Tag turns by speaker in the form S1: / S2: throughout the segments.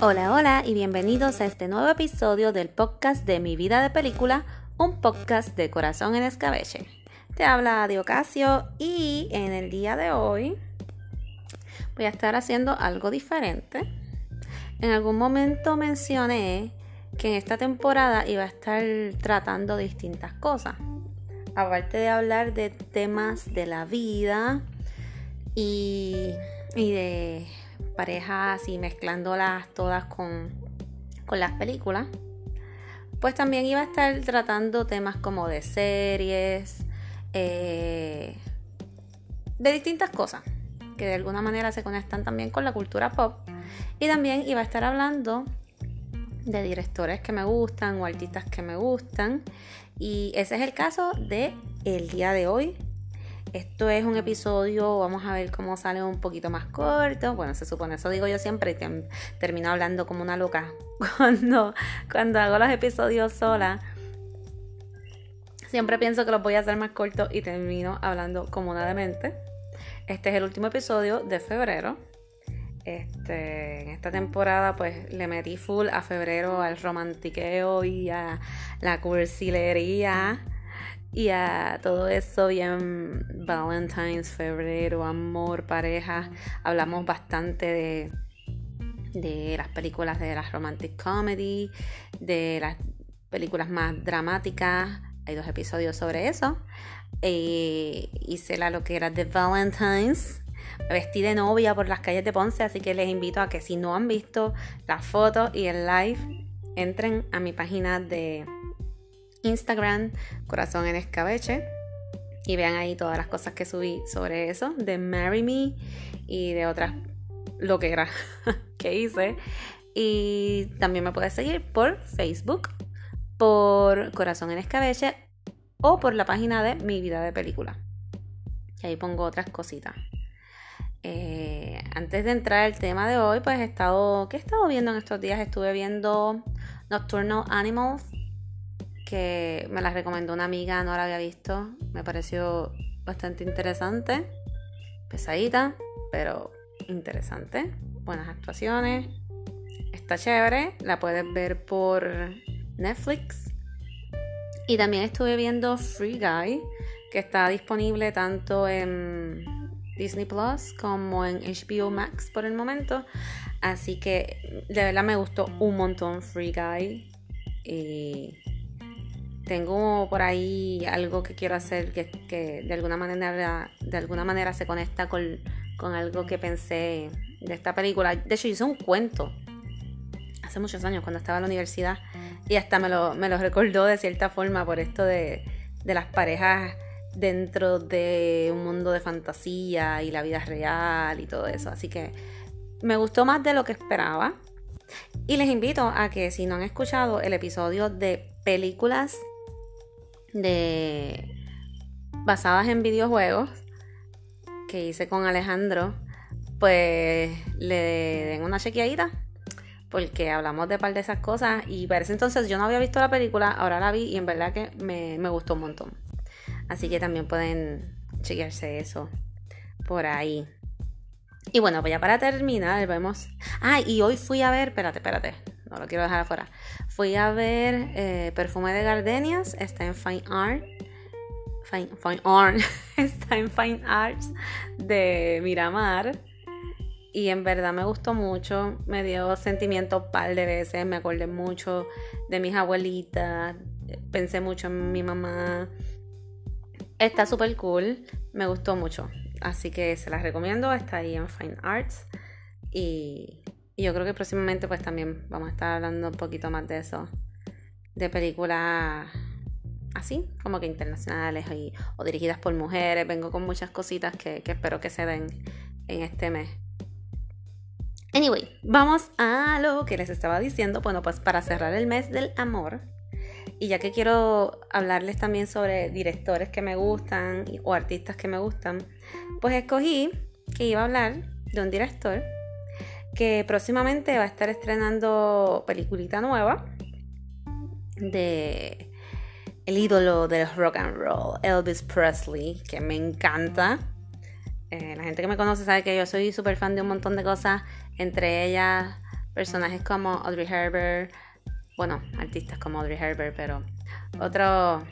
S1: Hola, hola y bienvenidos a este nuevo episodio del podcast de Mi Vida de Película, un podcast de corazón en escabeche. Te habla Diocasio y en el día de hoy voy a estar haciendo algo diferente. En algún momento mencioné que en esta temporada iba a estar tratando distintas cosas. Aparte de hablar de temas de la vida y, y de parejas y mezclándolas todas con, con las películas, pues también iba a estar tratando temas como de series, eh, de distintas cosas que de alguna manera se conectan también con la cultura pop. Y también iba a estar hablando de directores que me gustan o artistas que me gustan. Y ese es el caso de el día de hoy, esto es un episodio, vamos a ver cómo sale un poquito más corto. Bueno, se supone, eso digo yo siempre termino hablando como una loca cuando, cuando hago los episodios sola. Siempre pienso que los voy a hacer más cortos y termino hablando comodamente. Este es el último episodio de febrero. Este, en esta temporada pues le metí full a febrero al romantiqueo y a la cursilería y a todo eso bien Valentine's, febrero, amor, pareja. Hablamos bastante de, de las películas de las romantic comedy, de las películas más dramáticas. Hay dos episodios sobre eso. Eh, hice la lo que era de Valentine's. Me vestí de novia por las calles de Ponce, así que les invito a que si no han visto las fotos y el live, entren a mi página de Instagram, Corazón en Escabeche. Y vean ahí todas las cosas que subí sobre eso, de Marry Me y de otras lo que era que hice. Y también me puedes seguir por Facebook, por Corazón en Escabeche o por la página de Mi Vida de Película. Y ahí pongo otras cositas. Eh, antes de entrar al tema de hoy, pues he estado. ¿Qué he estado viendo en estos días? Estuve viendo Nocturnal Animals que me la recomendó una amiga, no la había visto. Me pareció bastante interesante. Pesadita, pero interesante. Buenas actuaciones. Está chévere. La puedes ver por Netflix. Y también estuve viendo Free Guy, que está disponible tanto en Disney Plus como en HBO Max por el momento. Así que de verdad me gustó un montón Free Guy. Y tengo por ahí algo que quiero hacer que, de, alguna manera, de alguna manera se conecta con, algo que pensé de esta película. De hecho, hice un cuento hace muchos años cuando estaba en la universidad y hasta me lo, me lo recordó de cierta forma por esto de, de las parejas dentro de un mundo de fantasía y la vida real y todo eso. Así que me gustó más de lo que esperaba. Y les invito a que si no han escuchado el episodio de películas de basadas en videojuegos que hice con Alejandro, pues le den una chequeadita porque hablamos de par de esas cosas y para ese entonces yo no había visto la película, ahora la vi y en verdad que me, me gustó un montón. Así que también pueden chequearse eso por ahí. Y bueno, pues ya para terminar, vemos. Ah, y hoy fui a ver, espérate, espérate, no lo quiero dejar afuera. Fui a ver eh, Perfume de Gardenias, está en Fine Art. Fine, Fine Art, está en Fine Arts de Miramar. Y en verdad me gustó mucho, me dio sentimiento un par de veces, me acordé mucho de mis abuelitas, pensé mucho en mi mamá. Está súper cool, me gustó mucho. Así que se las recomiendo, está ahí en Fine Arts. Y y yo creo que próximamente pues también vamos a estar hablando un poquito más de eso, de películas así, como que internacionales o dirigidas por mujeres. Vengo con muchas cositas que, espero que se den en este mes. Anyway, vamos a lo que les estaba diciendo. Bueno, pues para cerrar el mes del amor, y ya que quiero hablarles también sobre directores que me gustan o artistas que me gustan, pues escogí que iba a hablar de un director que próximamente va a estar estrenando peliculita nueva de el ídolo del rock and roll, Elvis Presley, que me encanta. Eh, la gente que me conoce sabe que yo soy súper fan de un montón de cosas, entre ellas personajes como Audrey Herbert, bueno, artistas como Audrey Herbert, pero otro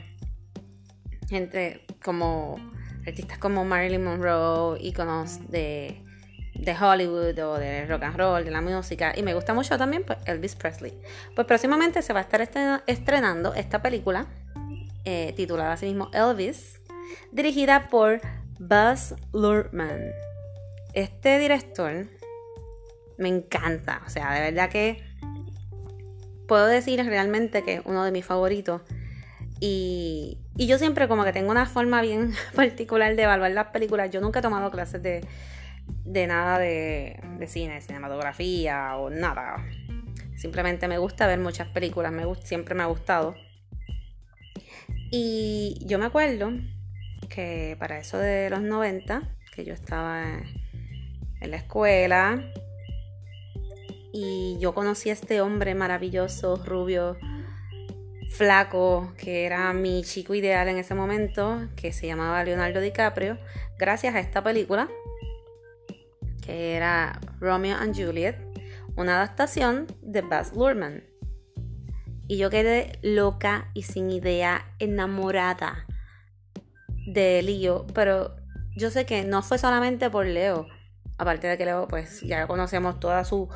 S1: gente como artistas como Marilyn Monroe, íconos de, de Hollywood o de rock and roll, de la música. Y me gusta mucho también pues, Elvis Presley. Pues próximamente se va a estar estrenando esta película, eh, titulada así mismo Elvis, dirigida por Buzz Luhrmann. Este director me encanta, o sea, de verdad que puedo decir realmente que es uno de mis favoritos. Y, yo siempre como que tengo una forma bien particular de evaluar las películas. Yo nunca he tomado clases de, nada de, de, cine, cinematografía o nada. Simplemente me gusta ver muchas películas, me siempre me ha gustado. Y yo me acuerdo que para eso de los 90, que yo estaba en la escuela, y yo conocí a este hombre maravilloso, rubio, flaco, que era mi chico ideal en ese momento, que se llamaba Leonardo DiCaprio, gracias a esta película, era Romeo and Juliet, una adaptación de Baz Luhrmann. Y yo quedé loca y sin idea, enamorada de Leo, pero yo sé que no fue solamente por Leo, aparte de que Leo, pues ya conocemos toda su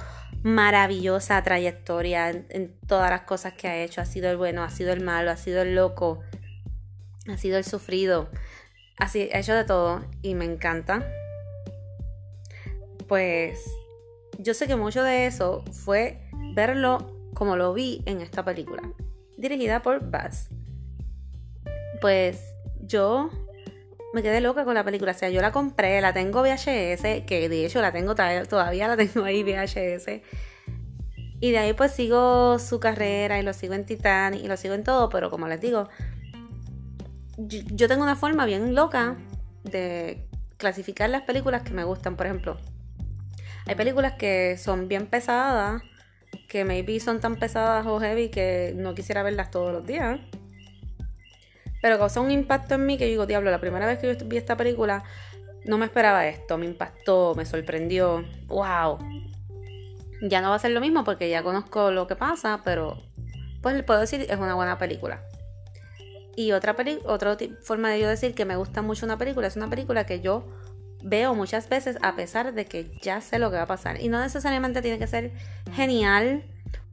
S1: maravillosa trayectoria en, todas las cosas que ha hecho. Ha sido el bueno, ha sido el malo, ha sido el loco, ha sido el sufrido. Así, ha hecho de todo y me encanta. Pues yo sé que mucho de eso fue verlo como lo vi en esta película, dirigida por Buzz. Pues yo me quedé loca con la película. O sea, yo la compré, la tengo VHS, que de hecho la tengo todavía la tengo ahí VHS. Y de ahí pues sigo su carrera y lo sigo en Titanic y lo sigo en todo, pero como les digo, yo, tengo una forma bien loca de clasificar las películas que me gustan. Por ejemplo, hay películas que son bien pesadas, que maybe son tan pesadas o heavy que no quisiera verlas todos los días. Pero causó un impacto en mí que yo digo, diablo, la primera vez que yo vi esta película no me esperaba esto, me impactó, me sorprendió, wow. Ya no va a ser lo mismo porque ya conozco lo que pasa, pero pues le puedo decir es una buena película. Y otra, otra forma de yo decir que me gusta mucho una película es una película que yo veo muchas veces a pesar de que ya sé lo que va a pasar. Y no necesariamente tiene que ser genial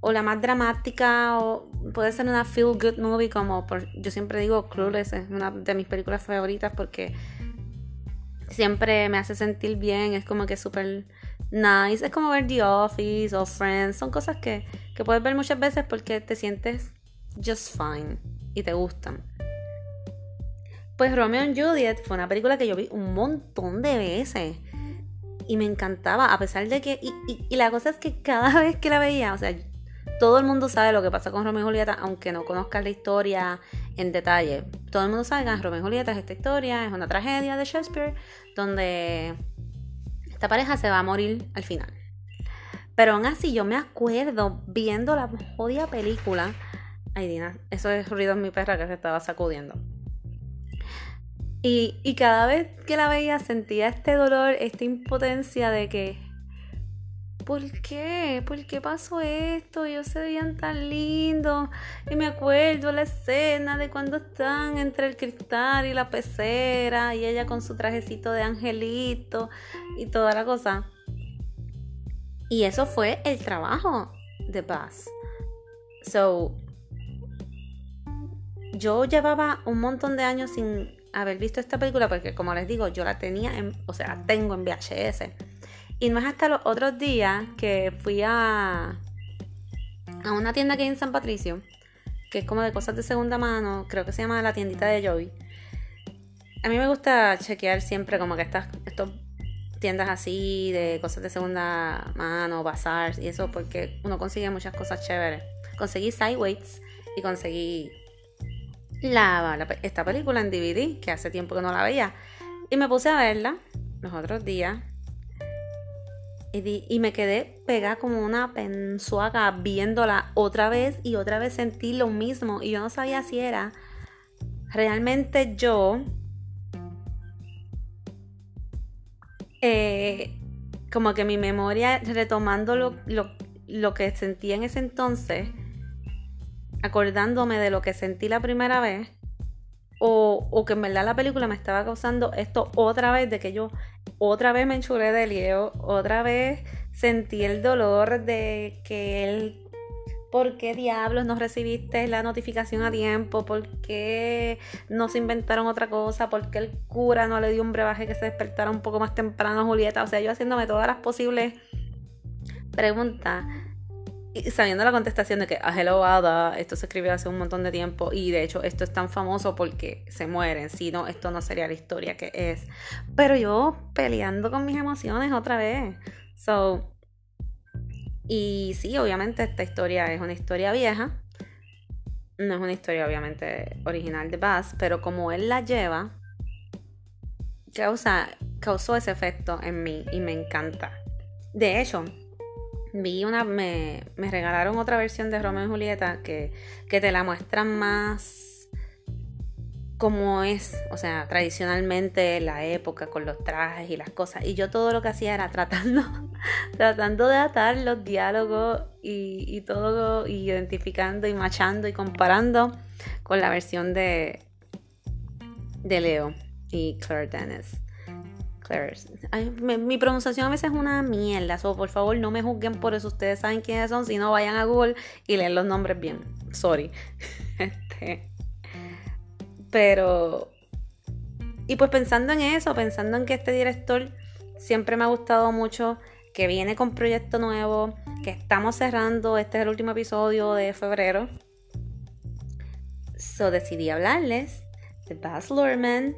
S1: o la más dramática o puede ser una feel good movie como por, yo siempre digo Clueless es una de mis películas favoritas porque siempre me hace sentir bien, es como que súper nice, es como ver The Office o Friends, son cosas que, que puedes ver muchas veces porque te sientes just fine y te gustan. Pues Romeo and Juliet fue una película que yo vi un montón de veces y me encantaba, a pesar de que, y, y la cosa es que cada vez que la veía, o sea, todo el mundo sabe lo que pasa con Romeo y Julieta, aunque no conozcas la historia en detalle. Todo el mundo sabe que Romeo y Julieta es esta historia, es una tragedia de Shakespeare, donde esta pareja se va a morir al final. Pero aún así, yo me acuerdo viendo la jodida película. Ay, Dina, eso es ruido en mi perra que se estaba sacudiendo. Y, y cada vez que la veía sentía este dolor, esta impotencia de que ¿por qué? ¿Por qué pasó esto? Ellos se veían tan lindos. Y me acuerdo la escena de cuando están entre el cristal y la pecera y ella con su trajecito de angelito y toda la cosa. Y eso fue el trabajo de Paz. So, yo llevaba un montón de años sin haber visto esta película porque como les digo, yo la tenía en, o sea, tengo en VHS. Y no es hasta los otros días que fui a, a una tienda que hay en San Patricio, que es como de cosas de segunda mano, creo que se llama la tiendita de Joey. A mí me gusta chequear siempre como que estas estos tiendas así de cosas de segunda mano, bazar y eso, porque uno consigue muchas cosas chéveres. Conseguí Sideways y conseguí la, esta película en DVD, que hace tiempo que no la veía. Y me puse a verla los otros días y, me quedé pegada como una pensuaga viéndola otra vez y otra vez sentí lo mismo. Y yo no sabía si era realmente yo. Eh, como que mi memoria retomando lo, lo que sentí en ese entonces, acordándome de lo que sentí la primera vez, o, que en verdad la película me estaba causando esto otra vez, de que yo otra vez me enchuré de Leo, otra vez sentí el dolor de que él ¿Por qué diablos no recibiste la notificación a tiempo? ¿Por qué no se inventaron otra cosa? ¿Por qué el cura no le dio un brebaje que se despertara un poco más temprano a Julieta? O sea, yo haciéndome todas las posibles preguntas y sabiendo la contestación de que a ah, Hello Ada, esto se escribió hace un montón de tiempo y de hecho esto es tan famoso porque se mueren, si no, esto no sería la historia que es. Pero yo peleando con mis emociones otra vez. So, y sí, obviamente esta historia es una historia vieja. No es una historia obviamente original de Bass, pero como él la lleva, causa, causó ese efecto en mí y me encanta. De hecho, vi una, me, me regalaron otra versión de Romeo y Julieta que, que te la muestran más como es, o sea, tradicionalmente la época con los trajes y las cosas. Y yo todo lo que hacía era tratando, tratando de atar los diálogos y, y todo, y identificando y machando y comparando con la versión de, de Leo y Claire Dennis mi, pronunciación a veces es una mierda, so, por favor no me juzguen por eso, ustedes saben quiénes son, si no vayan a Google y leen los nombres bien, sorry. Este, pero, y pues pensando en eso, pensando en que este director siempre me ha gustado mucho, que viene con proyecto nuevo, que estamos cerrando, este es el último episodio de febrero, so decidí hablarles de Baz Luhrmann,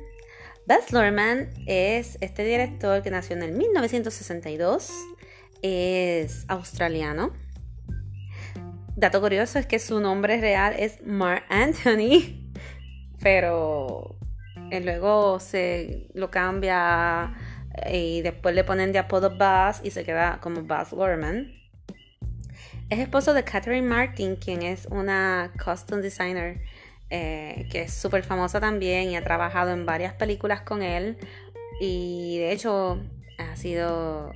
S1: Baz Luhrmann es este director que nació en el 1962. Es australiano. Dato curioso es que su nombre real es Mark Anthony, pero luego se lo cambia y después le ponen de apodo Buzz y se queda como Buzz Luhrmann. Es esposo de Catherine Martin, quien es una costume designer eh, que es súper famosa también y ha trabajado en varias películas con él y de hecho ha sido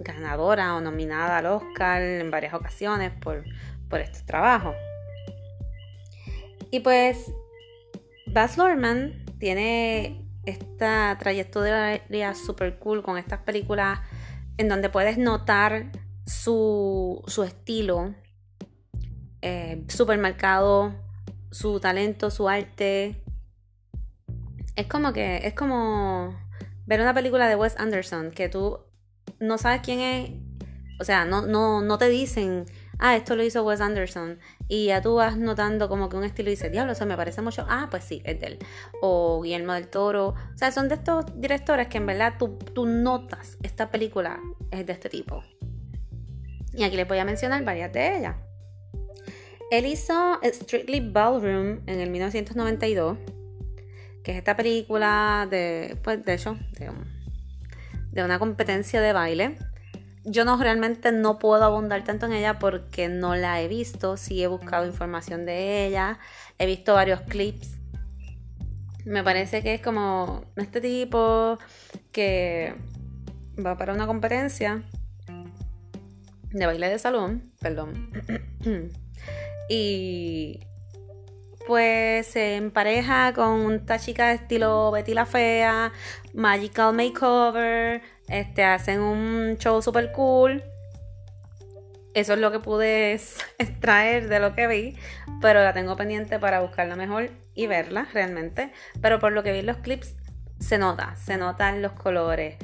S1: ganadora o nominada al Oscar en varias ocasiones por, por este trabajo. Y pues Baz Luhrmann tiene esta trayectoria súper cool con estas películas en donde puedes notar su, su estilo eh, súper marcado su talento, su arte. Es como que, es como ver una película de Wes Anderson que tú no sabes quién es, o sea, no, no, no te dicen, ah, esto lo hizo Wes Anderson, y ya tú vas notando como que un estilo y dices, diablo, eso me parece mucho, ah, pues sí, es de él, o Guillermo del Toro, o sea, son de estos directores que en verdad tú, tú notas, esta película es de este tipo. Y aquí les voy a mencionar varias de ellas. Él hizo Strictly Ballroom en el 1992, que es esta película de, pues, de hecho, de, una competencia de baile. Yo no realmente no puedo abundar tanto en ella porque no la he visto. Sí he buscado información de ella, he visto varios clips. Me parece que es como este tipo que va para una competencia de baile de salón, perdón. Y pues se empareja con esta chica de estilo Betty la Fea, Magical Makeover, este, hacen un show super cool. Eso es lo que pude extraer de lo que vi, pero la tengo pendiente para buscarla mejor y verla realmente. Pero por lo que vi en los clips, se nota, se notan los colores,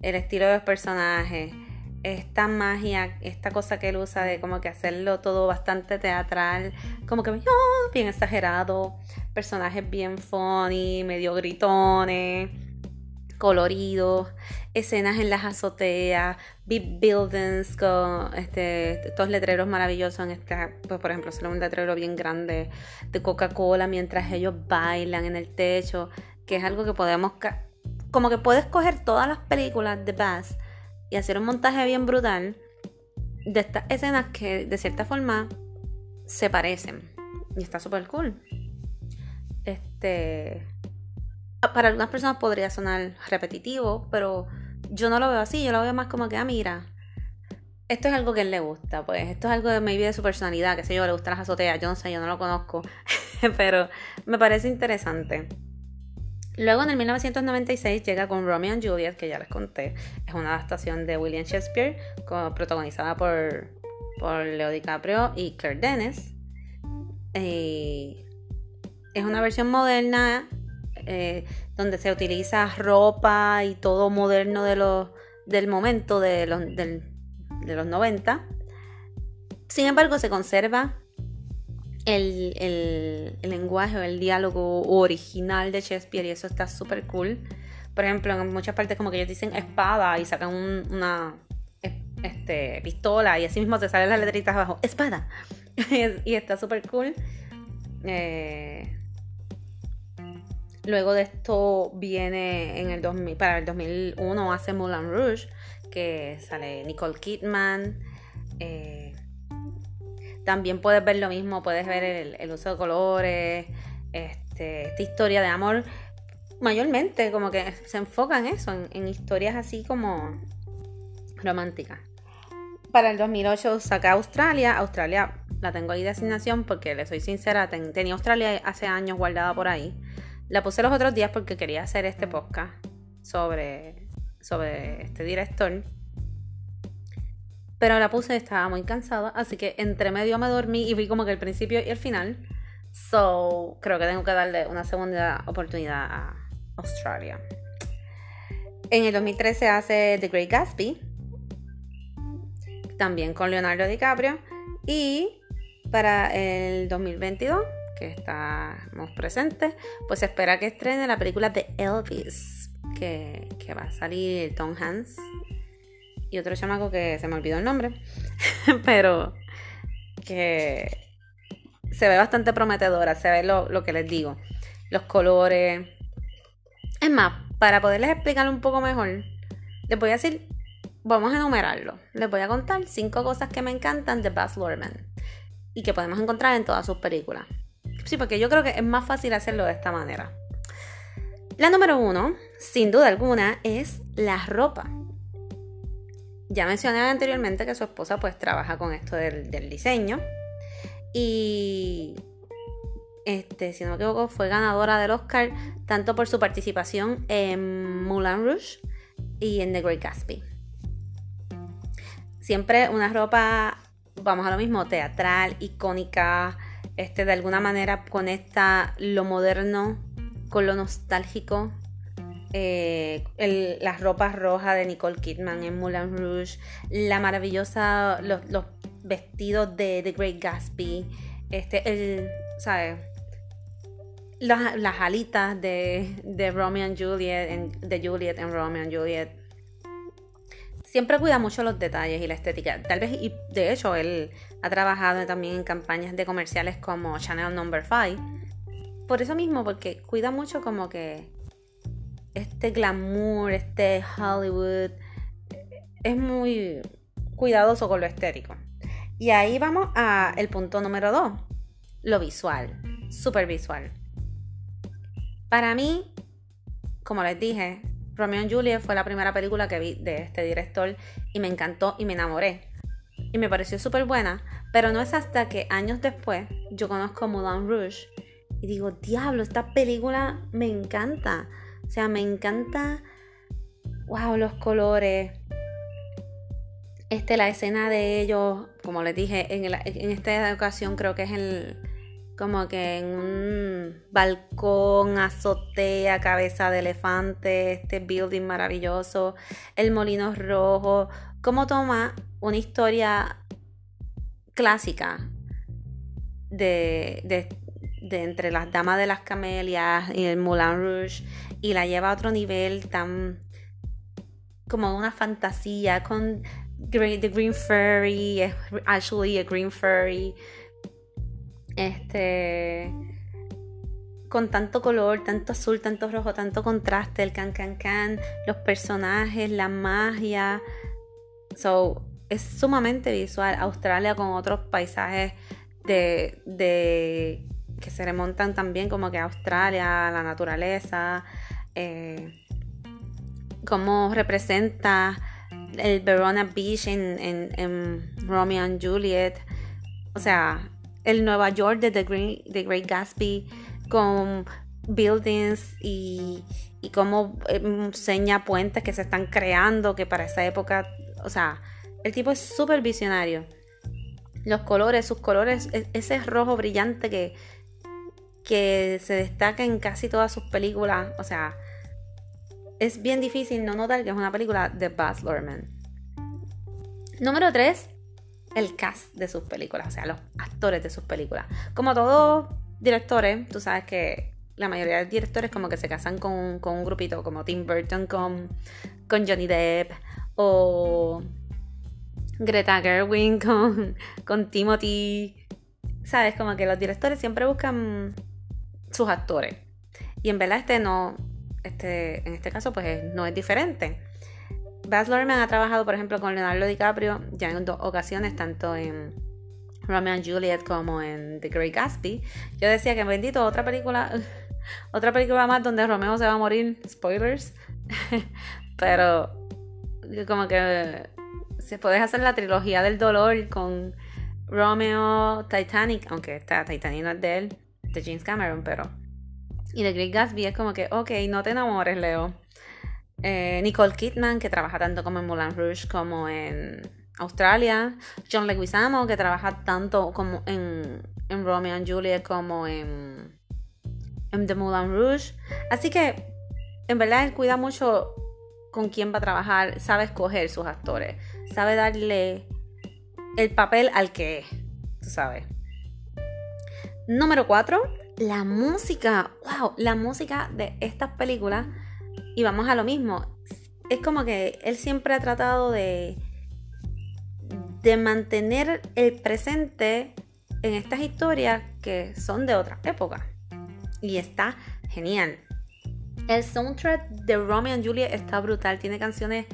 S1: el estilo de los personajes esta magia, esta cosa que él usa de como que hacerlo todo bastante teatral, como que oh, bien exagerado, personajes bien funny, medio gritones, coloridos, escenas en las azoteas, big buildings con este, estos letreros maravillosos en pues por ejemplo, solo un letrero bien grande de Coca-Cola mientras ellos bailan en el techo, que es algo que podemos, como que puedes coger todas las películas de Bass y hacer un montaje bien brutal de estas escenas que de cierta forma se parecen. Y está súper cool. Este. Para algunas personas podría sonar repetitivo, pero yo no lo veo así. Yo lo veo más como que, ah, mira. esto es algo que él le gusta, pues esto es algo de maybe de su personalidad, que sé yo, le gusta las azoteas, yo no sé, yo no lo conozco, pero me parece interesante. Luego en el 1996 llega con Romeo and Juliet, que ya les conté, es una adaptación de William Shakespeare, protagonizada por, por Leo DiCaprio y Claire Dennis. Es una versión moderna eh, donde se utiliza ropa y todo moderno de los, del momento de los, de los 90. Sin embargo, se conserva el, el, lenguaje o el diálogo original de Shakespeare y eso está súper cool. Por ejemplo, en muchas partes como que ellos dicen espada y sacan una este, pistola y así mismo te salen las letritas abajo, espada. y está súper cool. Eh, Luego de esto viene en el 2000, para el 2001 hace Moulin Rouge, que sale Nicole Kidman. Eh, también puedes ver lo mismo, puedes ver el, uso de colores, este, esta historia de amor. Mayormente como que se enfoca en eso, en, historias así como románticas. Para el 2008 saca Australia. Australia la tengo ahí de asignación porque le soy sincera, tenía Australia hace años guardada por ahí. La puse los otros días porque quería hacer este podcast sobre, sobre este director. Pero la puse, estaba muy cansada, así que entre medio me dormí y vi como que el principio y el final. So, creo que tengo que darle una segunda oportunidad a Australia. En el 2013 hace The Great Gatsby, también con Leonardo DiCaprio. Y para el 2022 que estamos presentes, pues se espera que estrene la película de Elvis, que, va a salir Tom Hanks y otro chamaco que se me olvidó el nombre, pero que se ve bastante prometedora, se ve lo, lo que les digo, los colores. Es más, para poderles explicar un poco mejor, les voy a decir, vamos a enumerarlo. Les voy a contar cinco cosas que me encantan de Baz Luhrmann y que podemos encontrar en todas sus películas. Sí, porque yo creo que es más fácil hacerlo de esta manera. La número uno, sin duda alguna, es la ropa. Ya mencioné anteriormente que su esposa pues trabaja con esto del, diseño. Y este, si no me equivoco, fue ganadora del Oscar tanto por su participación en Moulin Rouge y en The Great Gatsby. Siempre una ropa, vamos a lo mismo, teatral, icónica, este, de alguna manera conecta lo moderno con lo nostálgico. Eh, las ropas rojas de Nicole Kidman en Moulin Rouge, la maravillosa, los, vestidos de The Great Gatsby, este, el, ¿sabes? Las, las alitas de, de Romeo and Juliet, en, de Juliet en Romeo and Juliet, siempre cuida mucho los detalles y la estética. Tal vez, y de hecho, él ha trabajado también en campañas de comerciales como Chanel Number 5. Por eso mismo, porque cuida mucho como que este glamour, este Hollywood, es muy cuidadoso con lo estético. Y ahí vamos a el punto número 2, lo visual, super visual. Para mí, como les dije, Romeo and Juliet fue la primera película que vi de este director y me encantó y me enamoré. Y me pareció súper buena, pero no es hasta que años después yo conozco Moulin Rouge y digo, diablo, esta película me encanta. O sea, me encanta, wow, los colores. Este, la escena de ellos, como les dije, en, esta ocasión creo que es el como que en un balcón, azotea, cabeza de elefante, este building maravilloso, el molino rojo, cómo toma una historia clásica de, de, entre las damas de las camelias y el Moulin Rouge y la lleva a otro nivel tan como una fantasía con The Green Fairy, actually a Green Fairy este. Con tanto color, tanto azul, tanto rojo, tanto contraste, el can can can, los personajes, la magia. So, es sumamente visual. Australia con otros paisajes de, de que se remontan también como que a Australia, la naturaleza, eh, cómo representa el Verona Beach en, Romeo and Juliet. O sea, el Nueva York de The Great, Gatsby con buildings y, y cómo eh, seña puentes que se están creando, que para esa época, o sea, el tipo es súper visionario. Los colores, sus colores, e, ese rojo brillante que, que se destaca en casi todas sus películas, o sea, es bien difícil no notar que es una película de Baz Luhrmann. Número 3, el cast de sus películas, o sea, los actores de sus películas. Como todos directores, tú sabes que la mayoría de directores como que se casan con, un grupito, como Tim Burton con, con Johnny Depp o Greta Gerwig con, con Timothy. Sabes, como que los directores siempre buscan sus actores. Y en verdad este no, este, en este caso pues no es diferente. Baz Luhrmann ha trabajado, por ejemplo, con Leonardo DiCaprio ya en dos ocasiones, tanto en Romeo and Juliet como en The Great Gatsby. Yo decía que bendito, otra película, otra película más donde Romeo se va a morir, spoilers. Pero como que se puede hacer la trilogía del dolor con Romeo, Titanic, aunque está Titanic no es de él, de James Cameron, pero y The Great Gatsby es como que, ok, no te enamores, Leo. Eh, Nicole Kidman, que trabaja tanto como en Moulin Rouge como en Australia. John Leguizamo, que trabaja tanto como en, en Romeo and Juliet como en, en The Moulin Rouge. Así que, en verdad, él cuida mucho con quién va a trabajar, sabe escoger sus actores, sabe darle el papel al que es, tú sabes. Número 4, la música, wow, la música de estas películas, y vamos a lo mismo, es como que él siempre ha tratado de, de mantener el presente en estas historias que son de otra época. Y está genial. El soundtrack de Romeo and Juliet está brutal. Tiene canciones.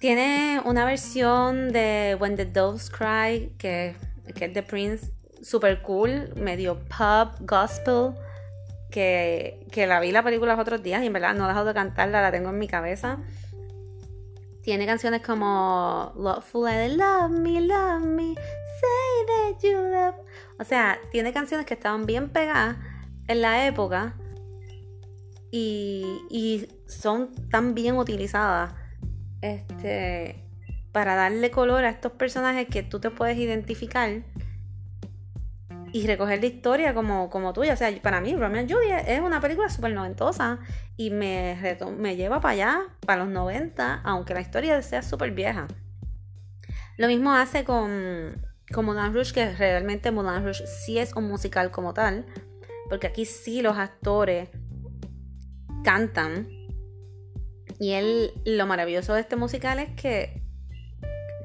S1: Tiene una versión de When the Doves Cry, que, que es de Prince, super cool, medio pop, gospel, que, la vi la película los otros días y en verdad no he dejado de cantarla, la tengo en mi cabeza. Tiene canciones como Loveful I Love Me, Love Me, Say That You Love. O sea, tiene canciones que estaban bien pegadas en la época y, y son tan bien utilizadas este, para darle color a estos personajes que tú te puedes identificar y recoger la historia como, como tuya. O sea, para mí, Romeo and Juliet es una película súper noventosa y me, me lleva para allá, para los 90, aunque la historia sea súper vieja. Lo mismo hace con, con Moulin Rouge, que realmente Moulin Rouge sí es un musical como tal, porque aquí sí los actores cantan. Y él, lo maravilloso de este musical es que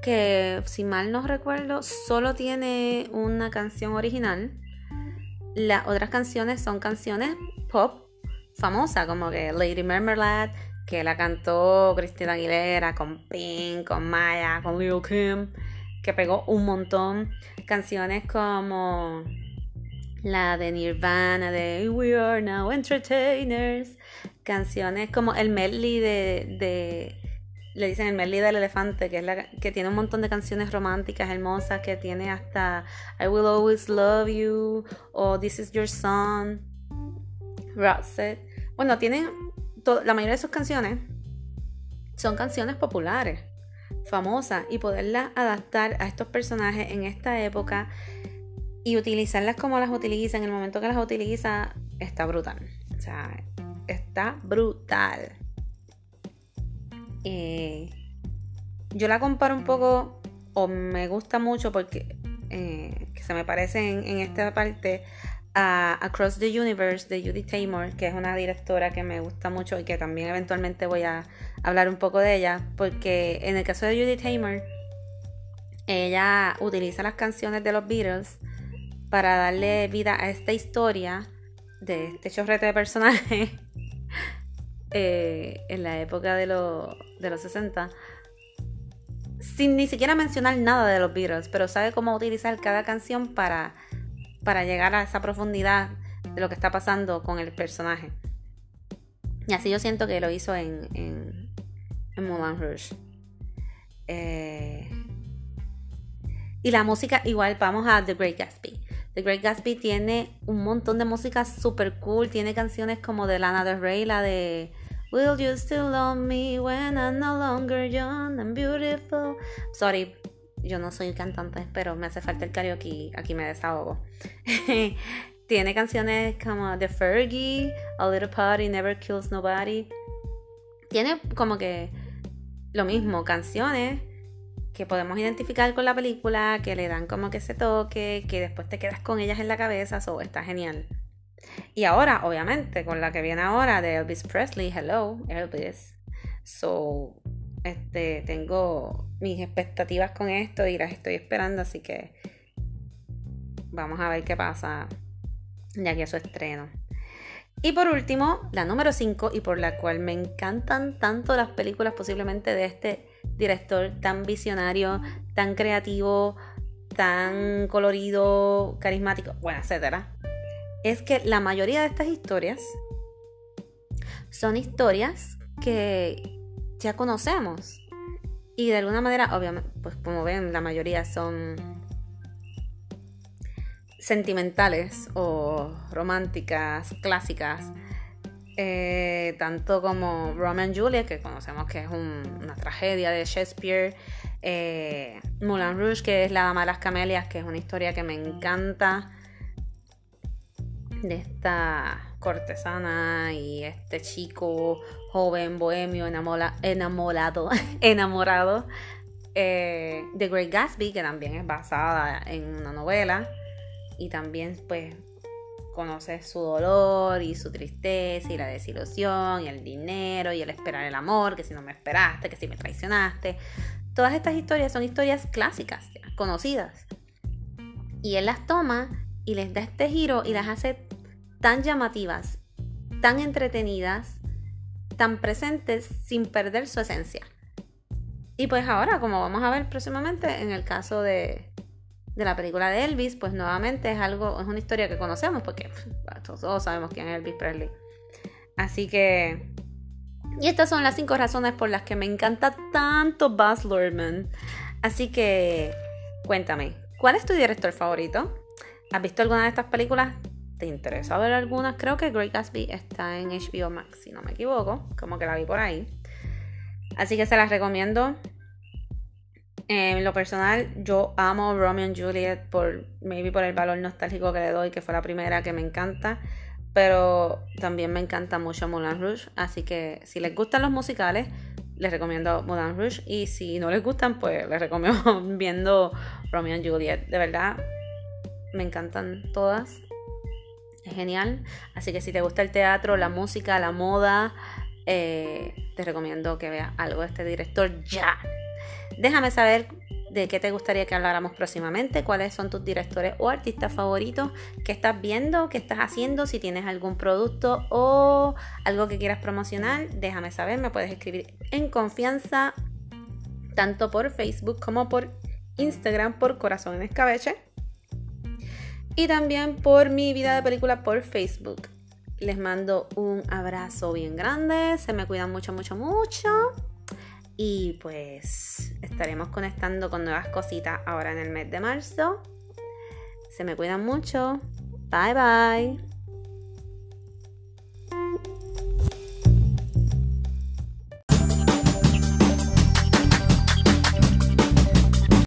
S1: que si mal no recuerdo solo tiene una canción original. Las otras canciones son canciones pop famosas como que Lady Marmalade, que la cantó Cristina Aguilera con Pink, con Maya, con Lil Kim, que pegó un montón. Canciones como la de Nirvana, de We Are Now Entertainers. Canciones como el medley de le dicen el medley del elefante, que es la que tiene un montón de canciones románticas hermosas, que tiene hasta I Will Always Love You o This Is Your Song, Roxette. Bueno, tienen la mayoría de sus canciones son canciones populares, famosas y poderlas adaptar a estos personajes en esta época y utilizarlas como las utiliza en el momento que las utiliza está brutal. O sea, está brutal. Eh, yo la comparo un poco, o me gusta mucho porque eh, se me parece en, esta parte a Across the Universe de Judy Taymor, que es una directora que me gusta mucho y que también eventualmente voy a hablar un poco de ella, porque en el caso de Judy Taymor, ella utiliza las canciones de los Beatles para darle vida a esta historia de este chorrete de personajes eh, en la época de, de los 60 sin ni siquiera mencionar nada de los Beatles, pero sabe cómo utilizar cada canción para, para llegar a esa profundidad de lo que está pasando con el personaje. Y así yo siento que lo hizo en, en, Moulin Rouge. Eh, y la música, igual vamos a The Great Gatsby. The Great Gatsby tiene un montón de música super cool. Tiene canciones como de Lana Del Rey, la de Will you still love me when I'm no longer young and beautiful? Sorry, yo no soy cantante, pero me hace falta el karaoke. Aquí me desahogo. tiene canciones como The Fergie, A Little Party, Never Kills Nobody. Tiene como que lo mismo, canciones que podemos identificar con la película, que le dan como que ese toque, que después te quedas con ellas en la cabeza, eso está genial. Y ahora, obviamente, con la que viene ahora de Elvis Presley, Hello, Elvis. So, este, tengo mis expectativas con esto y las estoy esperando, así que vamos a ver qué pasa de aquí a su estreno. Y por último, la número 5 y por la cual me encantan tanto las películas posiblemente de este director tan visionario, tan creativo, tan colorido, carismático, bueno, etcétera, es que la mayoría de estas historias son historias que ya conocemos. Y de alguna manera, obviamente, pues como ven, la mayoría son sentimentales o románticas, clásicas. Eh, tanto como Romeo and Juliet, que conocemos que es una tragedia de Shakespeare, eh, Moulin Rouge, que es La Dama de las Camelias, que es una historia que me encanta, de esta cortesana y este chico joven, bohemio, enamorado, enamorado eh, de Great Gatsby, que también es basada en una novela y también pues conoces su dolor y su tristeza y la desilusión y el dinero y el esperar el amor, que si no me esperaste, que si me traicionaste. Todas estas historias son historias clásicas, conocidas. Y él las toma y les da este giro y las hace tan llamativas, tan entretenidas, tan presentes sin perder su esencia. Y pues ahora, como vamos a ver próximamente, en el caso de, de la película de Elvis, pues nuevamente es algo, es una historia que conocemos porque todos sabemos quién es Elvis Presley. Así que... Y estas son las cinco razones por las que me encanta tanto Buzz Luhrmann. Así que cuéntame, ¿cuál es tu director favorito? ¿Has visto alguna de estas películas? ¿Te interesa ver algunas? Creo que Great Gatsby está en HBO Max, si no me equivoco, como que la vi por ahí. Así que se las recomiendo en lo personal, yo amo Romeo and Juliet por maybe por el valor nostálgico que le doy, que fue la primera que me encanta. Pero también me encanta mucho Moulin Rouge. Así que si les gustan los musicales, les recomiendo Moulin Rouge. Y si no les gustan, pues les recomiendo viendo Romeo and Juliet. De verdad, me encantan todas. Genial. Así que si te gusta el teatro, la música, la moda, eh, te recomiendo que veas algo de este director ya. Déjame saber de qué te gustaría que habláramos próximamente, cuáles son tus directores o artistas favoritos, qué estás viendo, qué estás haciendo, si tienes algún producto o algo que quieras promocionar, déjame saber, me puedes escribir en confianza tanto por Facebook como por Instagram por Corazón en Escabeche y también por mi vida de película por Facebook. Les mando un abrazo bien grande, se me cuidan mucho, mucho, mucho. Y pues estaremos conectando con nuevas cositas ahora en el mes de marzo. Se me cuidan mucho. Bye bye.